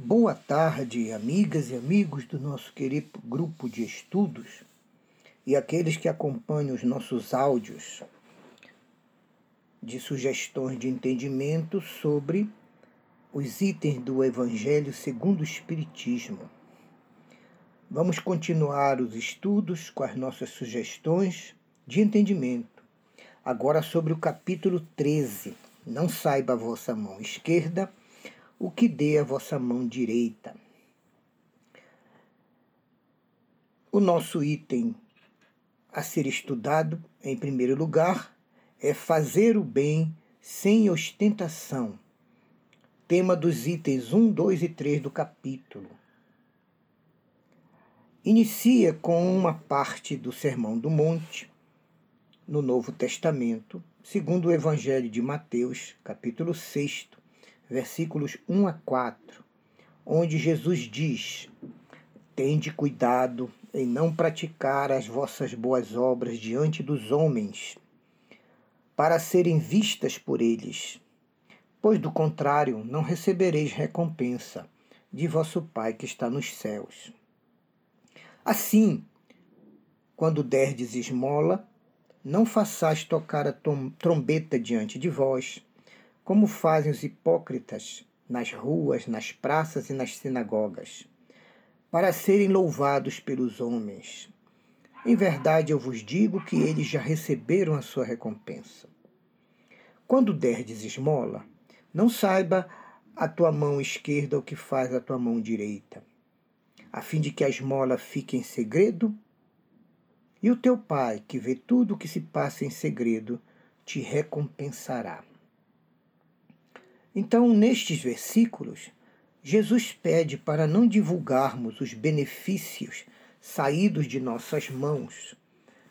Boa tarde, amigas e amigos do nosso querido grupo de estudos e aqueles que acompanham os nossos áudios de sugestões de entendimento sobre os itens do Evangelho segundo o Espiritismo. Vamos continuar os estudos com as nossas sugestões de entendimento. Agora sobre o capítulo 13. Não saiba a vossa mão esquerda o que dê a vossa mão direita. O nosso item a ser estudado, em primeiro lugar, é fazer o bem sem ostentação. Tema dos itens 1, 2 e 3 do capítulo. Inicia com uma parte do Sermão do Monte, no Novo Testamento, segundo o Evangelho de Mateus, capítulo 6, versículos 1 a 4, onde Jesus diz: Tende cuidado em não praticar as vossas boas obras diante dos homens, para serem vistas por eles, pois do contrário não recebereis recompensa de vosso Pai que está nos céus. Assim, quando derdes esmola, não façais tocar a trombeta diante de vós, como fazem os hipócritas nas ruas, nas praças e nas sinagogas, para serem louvados pelos homens. Em verdade, eu vos digo que eles já receberam a sua recompensa. Quando derdes esmola, não saiba a tua mão esquerda o que faz a tua mão direita, a fim de que a esmola fique em segredo, e o teu pai, que vê tudo o que se passa em segredo, te recompensará. Então, nestes versículos, Jesus pede para não divulgarmos os benefícios saídos de nossas mãos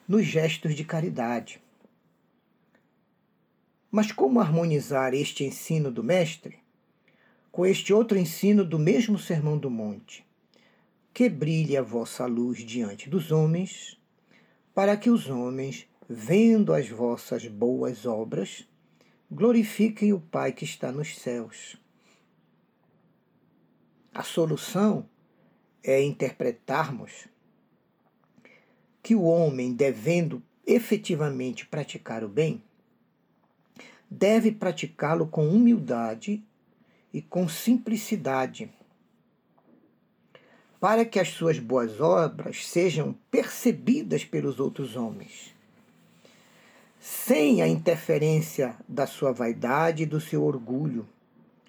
nos gestos de caridade. Mas como harmonizar este ensino do Mestre com este outro ensino do mesmo Sermão do Monte? Que brilhe a vossa luz diante dos homens, para que os homens, vendo as vossas boas obras, glorifiquem o Pai que está nos céus. A solução é interpretarmos que o homem, devendo efetivamente praticar o bem, deve praticá-lo com humildade e com simplicidade, para que as suas boas obras sejam percebidas pelos outros homens sem a interferência da sua vaidade e do seu orgulho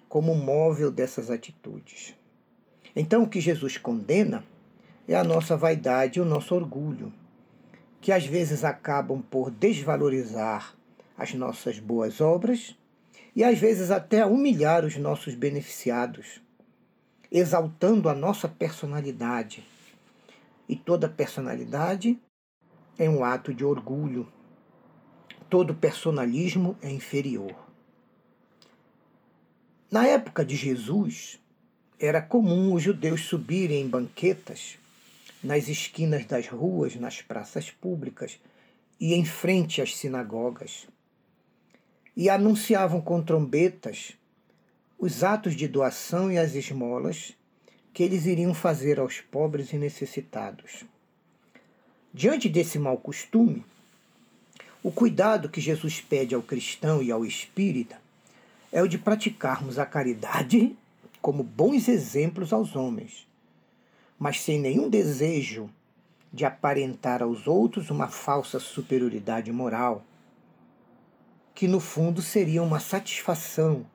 como móvel dessas atitudes. Então, o que Jesus condena é a nossa vaidade e o nosso orgulho, que às vezes acabam por desvalorizar as nossas boas obras e às vezes até humilhar os nossos beneficiados, exaltando a nossa personalidade. E toda personalidade é um ato de orgulho todo personalismo é inferior. Na época de Jesus, era comum os judeus subirem em banquetas nas esquinas das ruas, nas praças públicas e em frente às sinagogas, e anunciavam com trombetas os atos de doação e as esmolas que eles iriam fazer aos pobres e necessitados. Diante desse mau costume, o cuidado que Jesus pede ao cristão e ao espírita é o de praticarmos a caridade como bons exemplos aos homens, mas sem nenhum desejo de aparentar aos outros uma falsa superioridade moral, que no fundo seria uma satisfação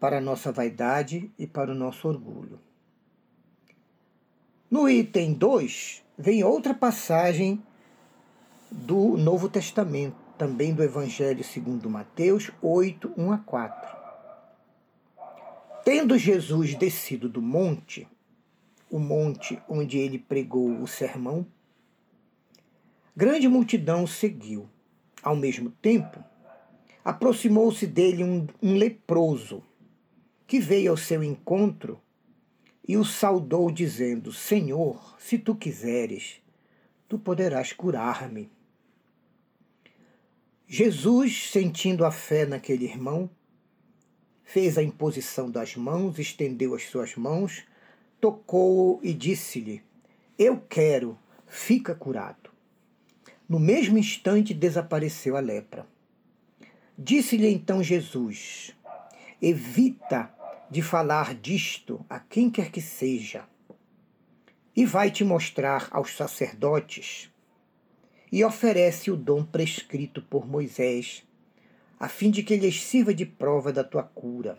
para a nossa vaidade e para o nosso orgulho. No item 2, vem outra passagem do Novo Testamento, também do Evangelho segundo Mateus 8, 1 a 4. Tendo Jesus descido do monte, o monte onde ele pregou o sermão, grande multidão seguiu. Ao mesmo tempo, aproximou-se dele um, um leproso, que veio ao seu encontro e o saudou, dizendo: Senhor, se tu quiseres, tu poderás curar-me. Jesus, sentindo a fé naquele irmão, fez a imposição das mãos, estendeu as suas mãos, tocou e disse-lhe: Eu quero, fica curado. No mesmo instante desapareceu a lepra. Disse-lhe então Jesus: Evita de falar disto a quem quer que seja, e vai te mostrar aos sacerdotes, e oferece o dom prescrito por Moisés, a fim de que lhes sirva de prova da tua cura.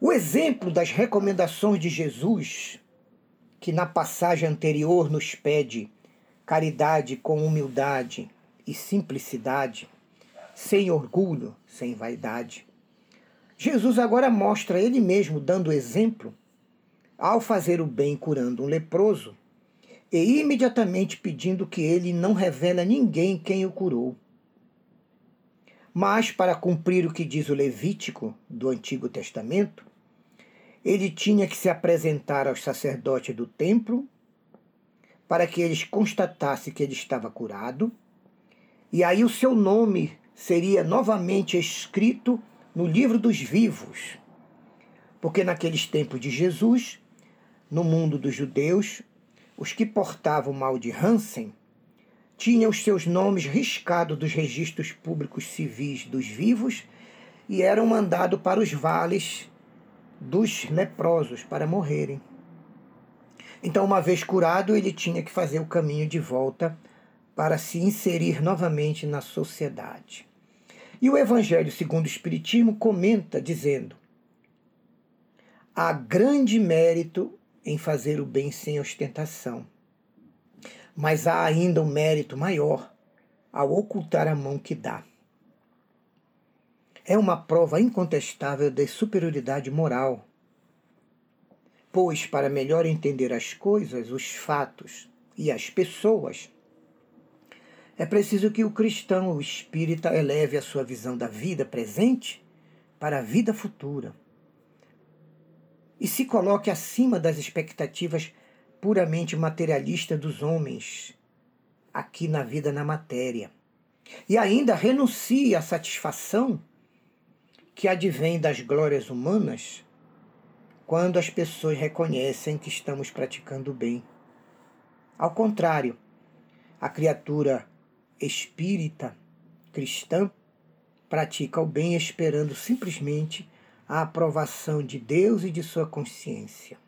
O exemplo das recomendações de Jesus, que na passagem anterior nos pede caridade com humildade e simplicidade, sem orgulho, sem vaidade. Jesus agora mostra ele mesmo dando exemplo ao fazer o bem curando um leproso e imediatamente pedindo que ele não revele a ninguém quem o curou. Mas, para cumprir o que diz o Levítico do Antigo Testamento, ele tinha que se apresentar aos sacerdotes do templo para que eles constatassem que ele estava curado, e aí o seu nome seria novamente escrito no livro dos vivos. Porque naqueles tempos de Jesus, no mundo dos judeus, os que portavam o mal de Hansen tinham os seus nomes riscados dos registros públicos civis dos vivos e eram mandados para os vales dos leprosos para morrerem. Então, uma vez curado, ele tinha que fazer o caminho de volta para se inserir novamente na sociedade. E o Evangelho segundo o Espiritismo comenta dizendo: há grande mérito em fazer o bem sem ostentação, mas há ainda um mérito maior ao ocultar a mão que dá. É uma prova incontestável de superioridade moral, pois, para melhor entender as coisas, os fatos e as pessoas, é preciso que o cristão, o espírita, eleve a sua visão da vida presente para a vida futura e se coloque acima das expectativas puramente materialistas dos homens aqui na vida na matéria. E ainda renuncie à satisfação que advém das glórias humanas quando as pessoas reconhecem que estamos praticando o bem. Ao contrário, a criatura espírita, cristã, pratica o bem esperando simplesmente a aprovação de Deus e de sua consciência.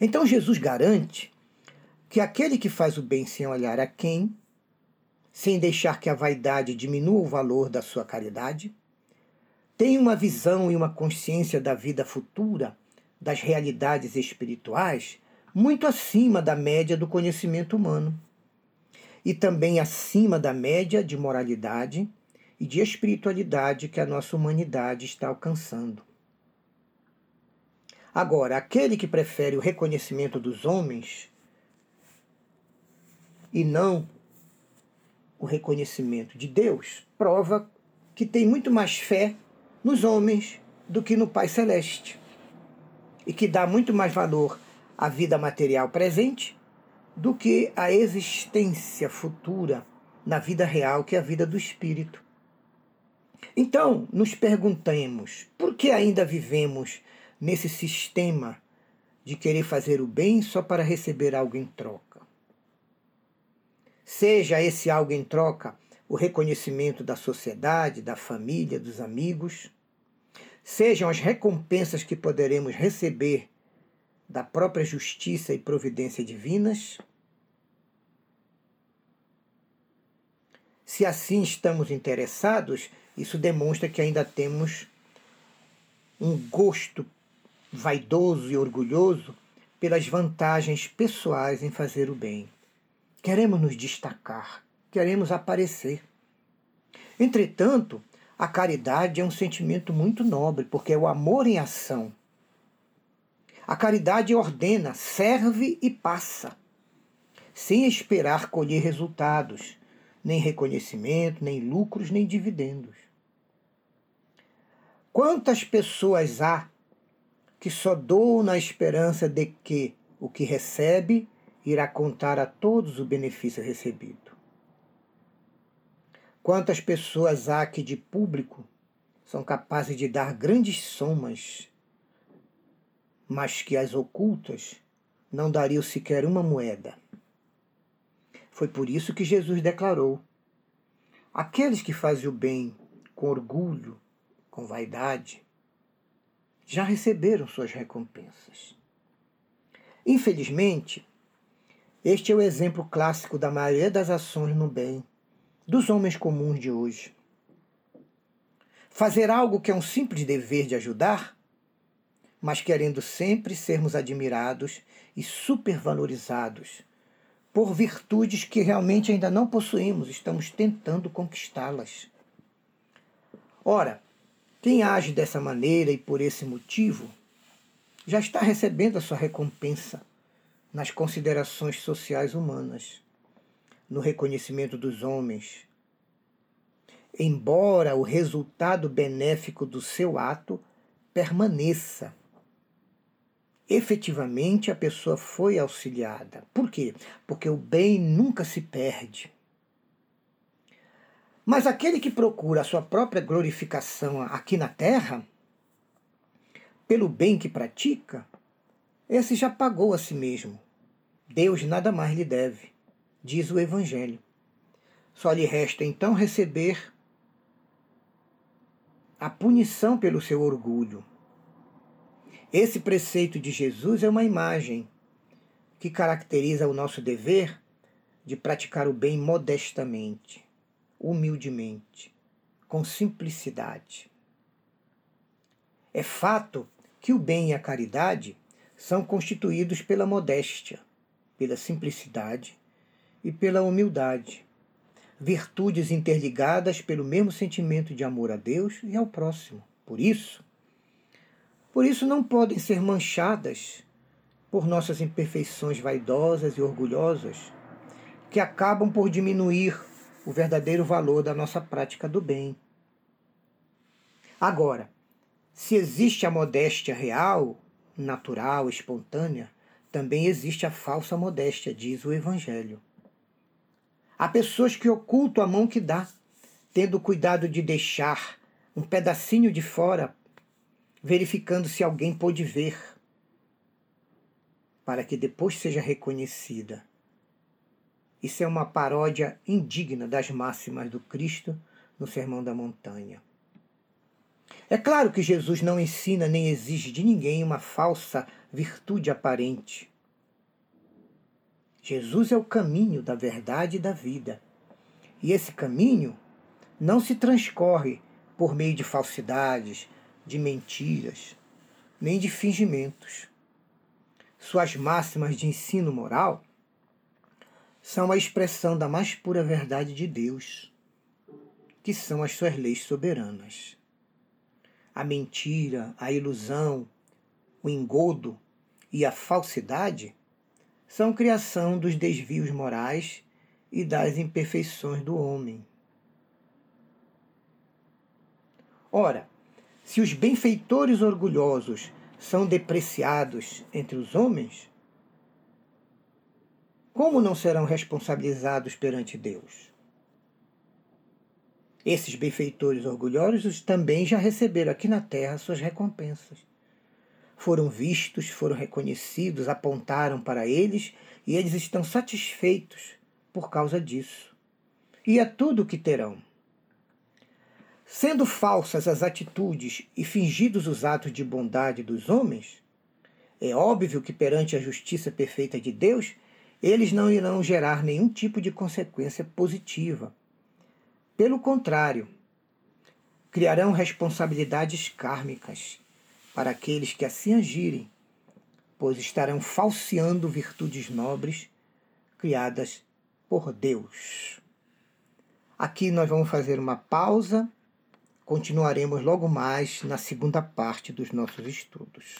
Então Jesus garante que aquele que faz o bem sem olhar a quem, sem deixar que a vaidade diminua o valor da sua caridade, tem uma visão e uma consciência da vida futura, das realidades espirituais, muito acima da média do conhecimento humano e também acima da média de moralidade e de espiritualidade que a nossa humanidade está alcançando. Agora, aquele que prefere o reconhecimento dos homens e não o reconhecimento de Deus, prova que tem muito mais fé nos homens do que no Pai Celeste e que dá muito mais valor à vida material presente do que a existência futura na vida real, que é a vida do espírito. Então, nos perguntemos por que ainda vivemos nesse sistema de querer fazer o bem só para receber algo em troca. Seja esse algo em troca o reconhecimento da sociedade, da família, dos amigos, sejam as recompensas que poderemos receber da própria justiça e providência divinas? Se assim estamos interessados, isso demonstra que ainda temos um gosto vaidoso e orgulhoso pelas vantagens pessoais em fazer o bem. Queremos nos destacar, queremos aparecer. Entretanto, a caridade é um sentimento muito nobre, porque é o amor em ação. A caridade ordena, serve e passa, sem esperar colher resultados, nem reconhecimento, nem lucros, nem dividendos. Quantas pessoas há que só doam na esperança de que o que recebe irá contar a todos o benefício recebido? Quantas pessoas há que de público são capazes de dar grandes somas, mas que as ocultas não dariam sequer uma moeda. Foi por isso que Jesus declarou: aqueles que fazem o bem com orgulho, com vaidade, já receberam suas recompensas. Infelizmente, este é o exemplo clássico da maioria das ações no bem dos homens comuns de hoje. Fazer algo que é um simples dever de ajudar, mas querendo sempre sermos admirados e supervalorizados por virtudes que realmente ainda não possuímos, estamos tentando conquistá-las. Ora, quem age dessa maneira e por esse motivo já está recebendo a sua recompensa nas considerações sociais humanas, no reconhecimento dos homens, embora o resultado benéfico do seu ato permaneça. Efetivamente, a pessoa foi auxiliada. Por quê? Porque o bem nunca se perde. Mas aquele que procura a sua própria glorificação aqui na terra, pelo bem que pratica, esse já pagou a si mesmo. Deus nada mais lhe deve, diz o Evangelho. Só lhe resta então receber a punição pelo seu orgulho. Esse preceito de Jesus é uma imagem que caracteriza o nosso dever de praticar o bem modestamente, humildemente, com simplicidade. É fato que o bem e a caridade são constituídos pela modéstia, pela simplicidade e pela humildade virtudes interligadas pelo mesmo sentimento de amor a Deus e ao próximo. Por isso, por isso não podem ser manchadas por nossas imperfeições vaidosas e orgulhosas, que acabam por diminuir o verdadeiro valor da nossa prática do bem. Agora, se existe a modéstia real, natural, espontânea, também existe a falsa modéstia, diz o Evangelho. Há pessoas que ocultam a mão que dá, tendo cuidado de deixar um pedacinho de fora, verificando se alguém pôde ver, para que depois seja reconhecida. Isso é uma paródia indigna das máximas do Cristo no Sermão da Montanha. É claro que Jesus não ensina nem exige de ninguém uma falsa virtude aparente. Jesus é o caminho da verdade e da vida. E esse caminho não se transcorre por meio de falsidades, de mentiras, nem de fingimentos. Suas máximas de ensino moral são a expressão da mais pura verdade de Deus, que são as suas leis soberanas. A mentira, a ilusão, o engodo e a falsidade são criação dos desvios morais e das imperfeições do homem. Ora, se os benfeitores orgulhosos são depreciados entre os homens, como não serão responsabilizados perante Deus? Esses benfeitores orgulhosos também já receberam aqui na terra suas recompensas foram vistos, foram reconhecidos, apontaram para eles e eles estão satisfeitos por causa disso. E é tudo o que terão. Sendo falsas as atitudes e fingidos os atos de bondade dos homens, é óbvio que perante a justiça perfeita de Deus, eles não irão gerar nenhum tipo de consequência positiva. Pelo contrário, criarão responsabilidades kármicas para aqueles que assim agirem, pois estarão falseando virtudes nobres criadas por Deus. Aqui nós vamos fazer uma pausa, continuaremos logo mais na segunda parte dos nossos estudos.